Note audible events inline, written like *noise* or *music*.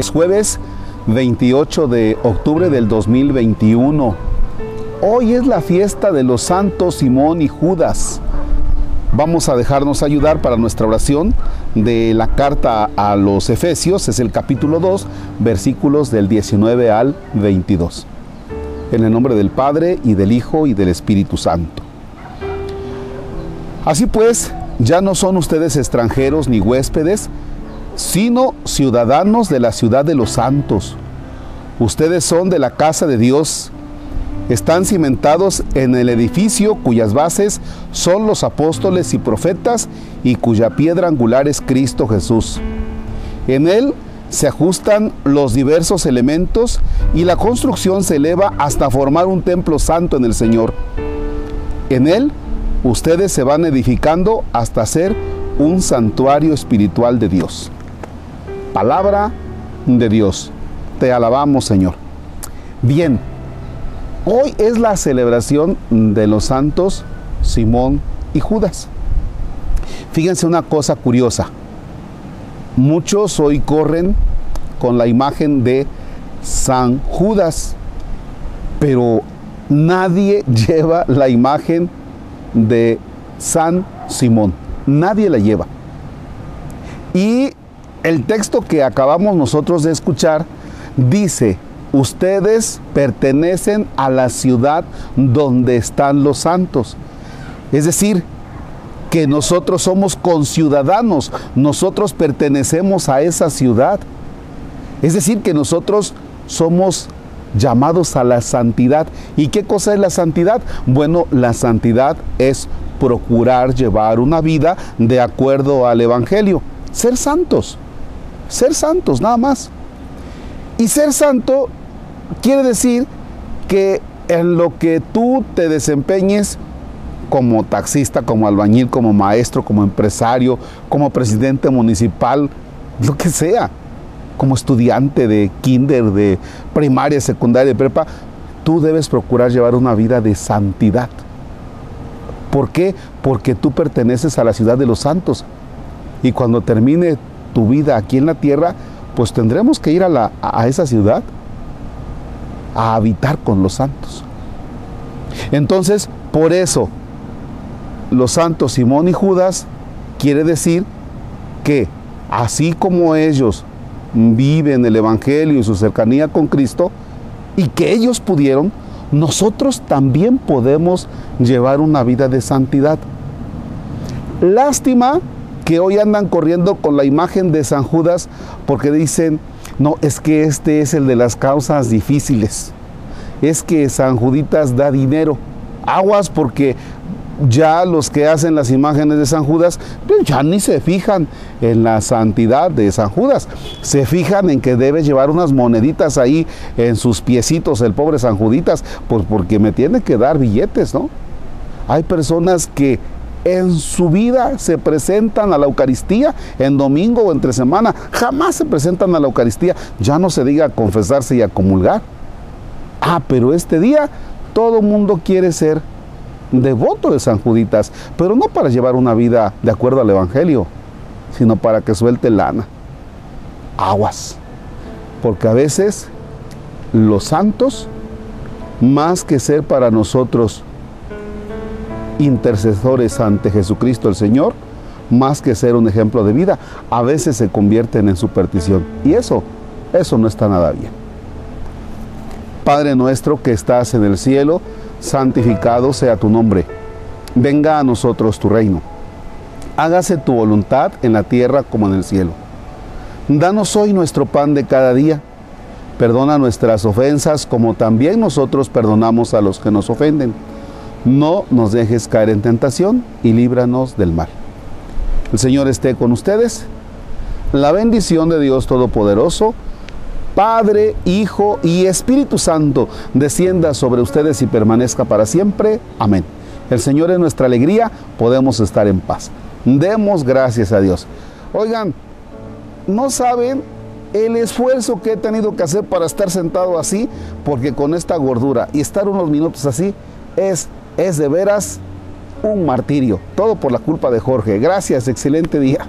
Es jueves 28 de octubre del 2021. Hoy es la fiesta de los santos Simón y Judas. Vamos a dejarnos ayudar para nuestra oración de la carta a los Efesios, es el capítulo 2, versículos del 19 al 22. En el nombre del Padre y del Hijo y del Espíritu Santo. Así pues, ya no son ustedes extranjeros ni huéspedes, sino ciudadanos de la ciudad de los santos. Ustedes son de la casa de Dios. Están cimentados en el edificio cuyas bases son los apóstoles y profetas y cuya piedra angular es Cristo Jesús. En él se ajustan los diversos elementos y la construcción se eleva hasta formar un templo santo en el Señor. En él ustedes se van edificando hasta ser un santuario espiritual de Dios. Palabra de Dios. Te alabamos, Señor. Bien, hoy es la celebración de los santos Simón y Judas. Fíjense una cosa curiosa. Muchos hoy corren con la imagen de San Judas, pero nadie *laughs* lleva la imagen de San Simón. Nadie la lleva. Y el texto que acabamos nosotros de escuchar dice, ustedes pertenecen a la ciudad donde están los santos. Es decir, que nosotros somos conciudadanos, nosotros pertenecemos a esa ciudad. Es decir, que nosotros somos llamados a la santidad. ¿Y qué cosa es la santidad? Bueno, la santidad es procurar llevar una vida de acuerdo al Evangelio. Ser santos. Ser santos, nada más. Y ser santo quiere decir que en lo que tú te desempeñes como taxista, como albañil, como maestro, como empresario, como presidente municipal, lo que sea, como estudiante de kinder, de primaria, secundaria, de prepa, tú debes procurar llevar una vida de santidad. ¿Por qué? Porque tú perteneces a la ciudad de los santos. Y cuando termine tu vida aquí en la tierra, pues tendremos que ir a, la, a esa ciudad a habitar con los santos. Entonces, por eso, los santos Simón y Judas quiere decir que así como ellos viven el Evangelio y su cercanía con Cristo, y que ellos pudieron, nosotros también podemos llevar una vida de santidad. Lástima que hoy andan corriendo con la imagen de San Judas porque dicen, no, es que este es el de las causas difíciles. Es que San Juditas da dinero. Aguas porque ya los que hacen las imágenes de San Judas, pues ya ni se fijan en la santidad de San Judas. Se fijan en que debe llevar unas moneditas ahí en sus piecitos el pobre San Juditas, pues porque me tiene que dar billetes, ¿no? Hay personas que en su vida se presentan a la Eucaristía en domingo o entre semana, jamás se presentan a la Eucaristía, ya no se diga a confesarse y a comulgar. Ah, pero este día todo mundo quiere ser devoto de San Juditas, pero no para llevar una vida de acuerdo al Evangelio, sino para que suelte lana. Aguas. Porque a veces los santos, más que ser para nosotros intercesores ante Jesucristo el Señor, más que ser un ejemplo de vida, a veces se convierten en superstición. Y eso, eso no está nada bien. Padre nuestro que estás en el cielo, santificado sea tu nombre. Venga a nosotros tu reino. Hágase tu voluntad en la tierra como en el cielo. Danos hoy nuestro pan de cada día. Perdona nuestras ofensas como también nosotros perdonamos a los que nos ofenden no nos dejes caer en tentación y líbranos del mal. El Señor esté con ustedes. La bendición de Dios Todopoderoso, Padre, Hijo y Espíritu Santo, descienda sobre ustedes y permanezca para siempre. Amén. El Señor es nuestra alegría, podemos estar en paz. Demos gracias a Dios. Oigan, no saben el esfuerzo que he tenido que hacer para estar sentado así, porque con esta gordura y estar unos minutos así es es de veras un martirio. Todo por la culpa de Jorge. Gracias, excelente día.